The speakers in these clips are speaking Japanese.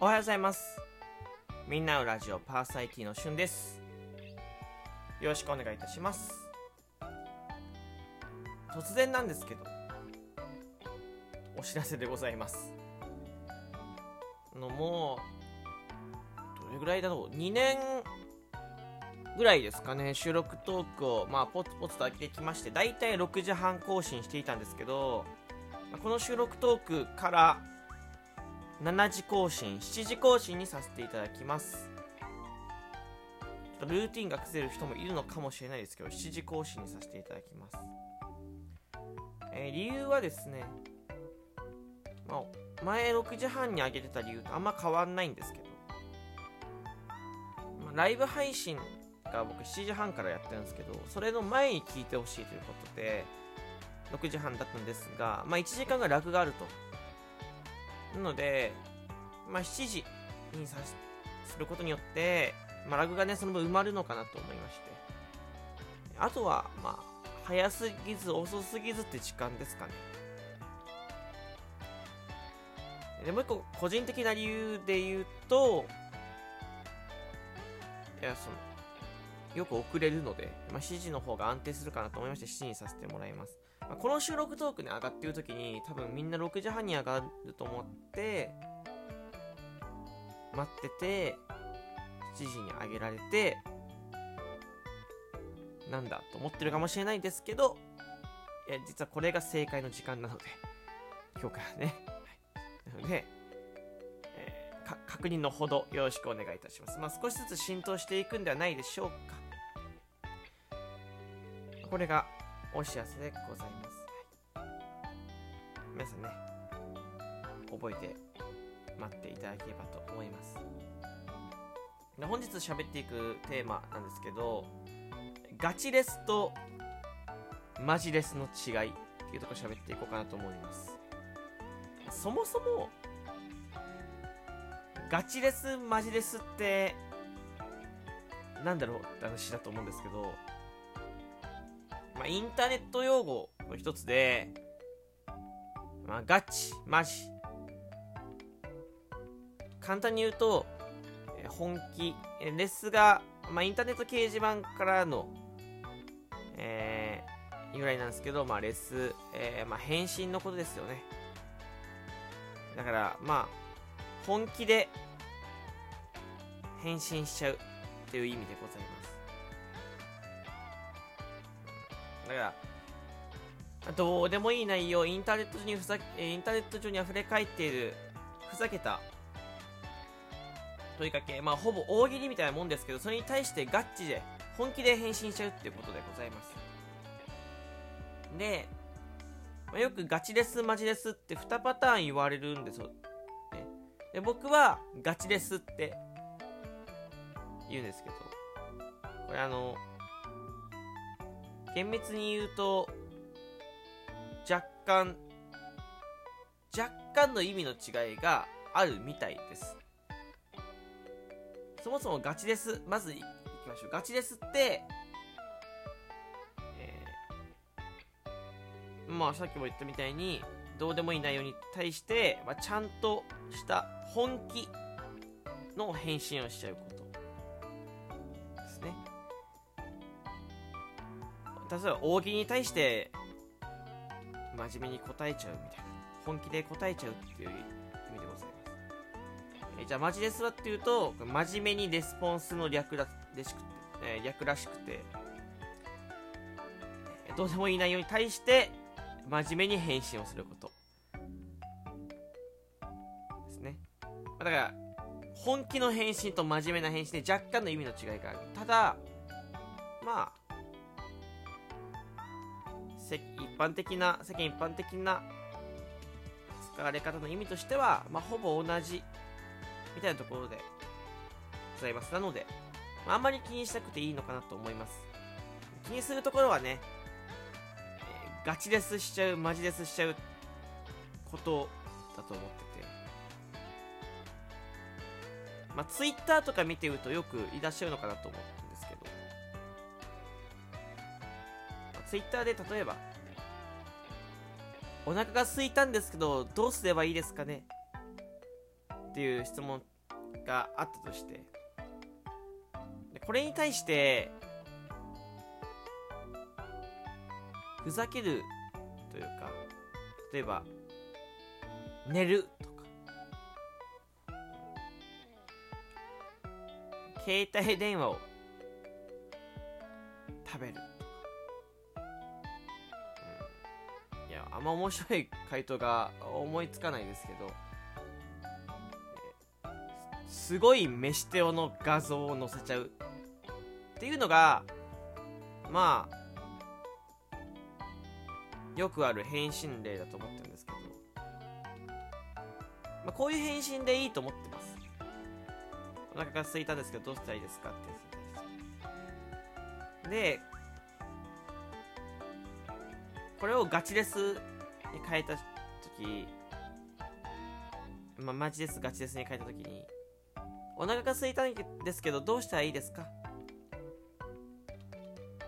おはようございます。みんなのラジオパーサイティのしゅんです。よろしくお願いいたします。突然なんですけどお知らせでございます。あのもうどれぐらいだろう。2年ぐらいですかね。収録トークをまあポツポツと開けてきましてだいたい6時半更新していたんですけどこの収録トークから7時更新7時更新にさせていただきます。ちょっとルーティンが崩れる人もいるのかもしれないですけど7時更新にさせていただきます、えー、理由はですね、まあ、前6時半に上げてた理由とあんま変わんないんですけど、まあ、ライブ配信が僕7時半からやってるんですけどそれの前に聞いてほしいということで6時半だったんですが、まあ、1時間がラグがあると。なので、まあ、7時にさすることによって、まあ、ラグがね、その分埋まるのかなと思いまして。あとは、まあ、早すぎず遅すぎずって時間ですかね。でもう一個、個人的な理由で言うと、いや、その、よく遅れるので、まあ、7時の方が安定するかなと思いまして、7時にさせてもらいます。まあ、この収録トークに上がってる時に多分みんな6時半に上がると思って待ってて7時に上げられてなんだと思ってるかもしれないですけどいや実はこれが正解の時間なので今日からねなので、え、確認のほどよろしくお願いいたします。まあ、少しずつ浸透していくんではないでしょうか。これがお知らせでございます。皆さんね、覚えて待っていただければと思います。で本日喋っていくテーマなんですけど、ガチレスとマジレスの違いっていうところ喋っていこうかなと思います。そもそも、ガチレス、マジレスって、なんだろうって話だと思うんですけど、まあ、インターネット用語の一つで、まあ、ガチ、マジ。簡単に言うと、え本気、レスが、まあ、インターネット掲示板からの、えー、由来なんですけど、まあ、レス、えー、まあ、返信のことですよね。だから、まあ、本気で返信しちゃうっていう意味でございます。だから、どうでもいい内容、インターネット上にふざインターネット上に溢れ返っている、ふざけた、問いかけ、まあ、ほぼ大喜利みたいなもんですけど、それに対してガッチで、本気で返信しちゃうっていうことでございます。で、まあ、よくガチです、マジですって2パターン言われるんですよ。ね、で僕はガチですって言うんですけど、これあの、厳密に言うと、若干、若干の意味の違いがあるみたいです。そもそもガチです。まずいきましょう。ガチですって、まあさっきも言ったみたいに、どうでもいい内容に対して、まあ、ちゃんとした本気の返信をしちゃうこと例えば大喜利に対して真面目に答えちゃうみたいな。本気で答えちゃうっていう意味でございます。えじゃあマジですわっていうと真面目にレスポンスの略らしくて、え略らしくて。どうでもいい内容に対して真面目に返信をすること。ですね。だから本気の返信と真面目な返信で若干の意味の違いがある。ただまあ一般的な、世間一般的な使われ方の意味としては、まあ、ほぼ同じみたいなところでございます。なので、まあ、あんまり気にしなくていいのかなと思います。気にするところはね、えー、ガチレスしちゃう、マジレスしちゃうことだと思ってて。まあ、ツイッターとか見てるとよくいらっしゃるのかなと思ってツイッターで例えば、お腹が空いたんですけど、どうすればいいですかね？っていう質問があったとして。でこれに対してふざけるというか例えば寝るとか。携帯電話を食べる。あんま面白い回答が思いつかないですけどすごい飯テオの画像を載せちゃうっていうのがまあよくある返信例だと思ってるんですけど、まあ、こういう返信でいいと思ってます。お腹が空いたんですけどどうしたらいいですかってでこれをガチレスに変えた時まあ、マジですガチレスに変えた時にお腹が空いたんですけどどうしたらいいですか？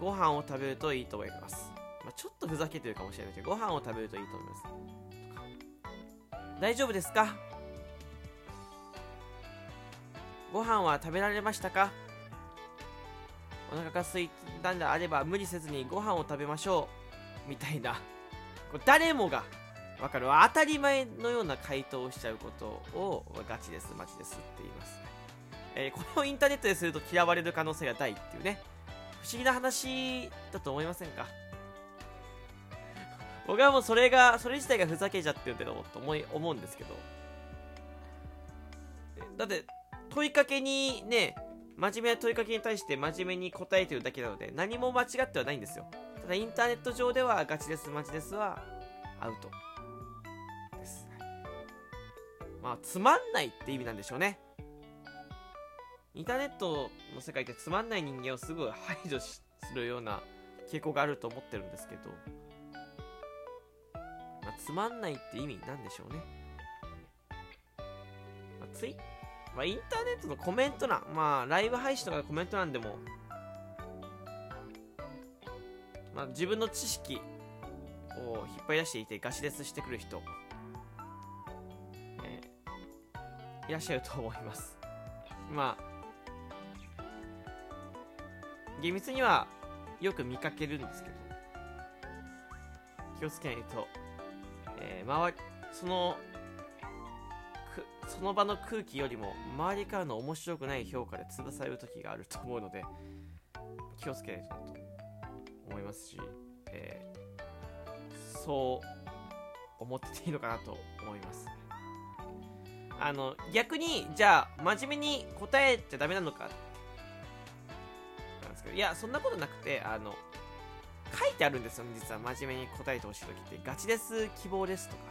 ご飯を食べるといいと思います。まあ、ちょっとふざけてるかもしれないけどご飯を食べるといいと思います。大丈夫ですか？ご飯は食べられましたか？お腹が空いたんであれば無理せずにご飯を食べましょう。みたいな。これ誰もがわかる？当たり前のような回答をしちゃうことをガチですマジですって言います、えー、これをインターネットですると嫌われる可能性が大っていうね。不思議な話だと思いませんか？僕はもうそれが、それ自体がふざけちゃってるけど、と思い、思うんですけど。だって、問いかけにね、真面目な問いかけに対して真面目に答えてるだけなので、何も間違ってはないんですよ。だ、インターネット上ではガチです、マジですは、アウト。です。まあ、つまんないって意味なんでしょうね。インターネットの世界ってつまんない人間をすぐ排除するような傾向があると思ってるんですけど、まあ、つまんないって意味なんでしょうね。まあ、ツイまあ、インターネットのコメント欄、まあ、ライブ配信とかコメント欄でも、まあ、自分の知識を引っ張り出していてガシレスしてくる人、えー、いらっしゃると思います。まあ、厳密にはよく見かけるんですけど、気をつけないとえー、周りそのその場の空気よりも周りからの面白くない評価で潰される時があると思うので気をつけないとなと思いますし、えー、そう思ってていいのかなと思いますあの逆にじゃあ真面目に答えちゃダメなのかなんですけどいやそんなことなくてあの書いてあるんですよ、実は真面目に答えてほしい時って。ガチです、希望ですとか、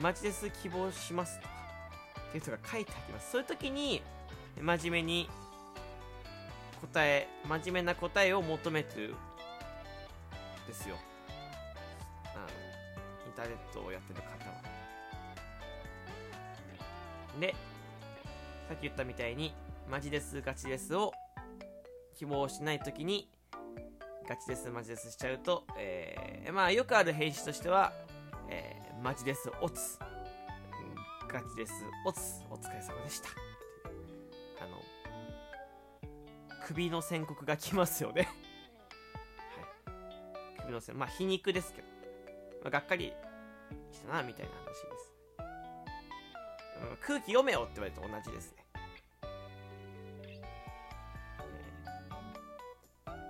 マジです、希望しますとか、っていう人が書いてあります。そういう時に、真面目に答え、真面目な答えを求めてるですよ。あの、インターネットをやってる方は。で、さっき言ったみたいに、マジです、ガチですを希望しないときに、ガチです、マジですしちゃうと、えー、まあよくある編集としては、えー、マジです、オツ。ガチです、オツ。お疲れ様でした。あの、首の宣告が来ますよね。首の宣まあ皮肉ですけど、まあ、がっかりしたな、みたいな話です。うん、空気読めよって言われると同じですね。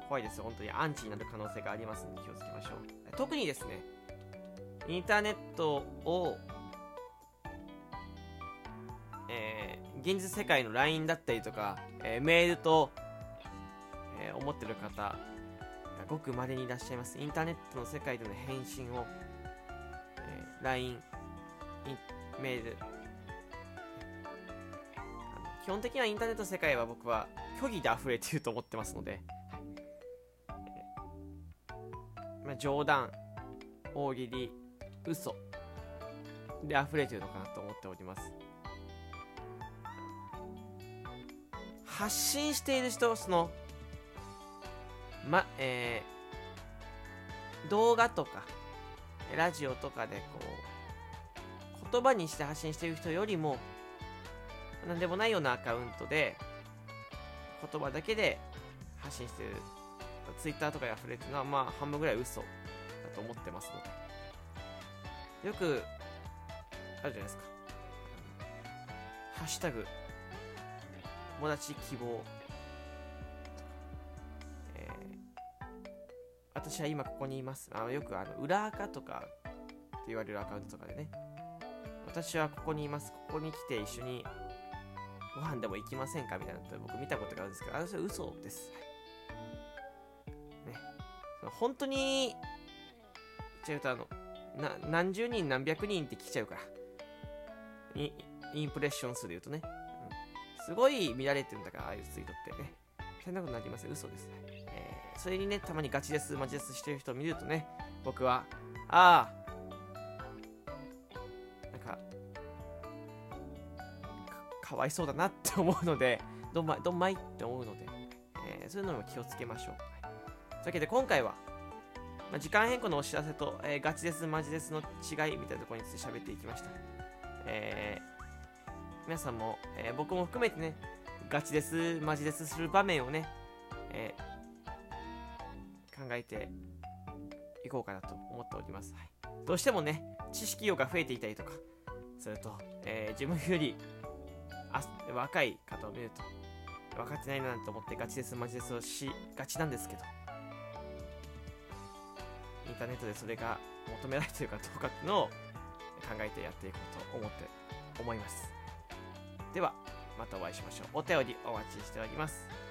怖いですよ。本当にアンチになる可能性がありますので気をつけましょう。特にですね、インターネットを、えー、現実世界の LINE だったりとか、えー、メールと、えー、思ってる方ごく稀にいらっしゃいます。インターネットの世界での返信を、えー、LINE、メール、基本的にはインターネットの世界は僕は虚偽で溢れていると思ってますので、まあ、冗談大喜利嘘で溢れているのかなと思っております。発信している人そのまえー、動画とかラジオとかでこう言葉にして発信している人よりもなんでもないようなアカウントで言葉だけで発信してる。Twitter とかに溢れてるのはまあ半分ぐらい嘘だと思ってますので。よくあるじゃないですか。ハッシュタグ。友達希望。私は今ここにいますあのよくあの裏垢とかって言われるアカウントとかでね私はここにいますここに来て一緒にご飯でも行きませんかみたいなのって僕見たことがあるんですけど、あれは嘘です。ね。その本当に、言っちゃうとあの、な、何十人何百人って聞いちゃうから。イインプレッション数で言うとね。うん、すごい見られてるんだから、ああいうツイートってね。そんなことになりません。嘘です。えー、それにね、たまにガチです、マジですしてる人を見るとね、僕は、ああ、なんかわいそうだなって思うので、どんまい、どんまいって思うので、えー、そういうのも気をつけましょう。というわけで今回は、まあ、時間変更のお知らせと、えー、ガチです、マジですの違いみたいなところについて喋っていきました。えー、皆さんも、えー、僕も含めてね、ガチです、マジですする場面をね、えー、考えていこうかなと思っております。はい、どうしてもね、知識量が増えていたりとかすると、えー、自分よりあ若い方を見ると分かってないなと思ってガチですマジですをしがちなんですけどインターネットでそれが求められてるかどうかっていうのを考えてやっていこうと思って思います。ではまたお会いしましょう。お便りお待ちしております。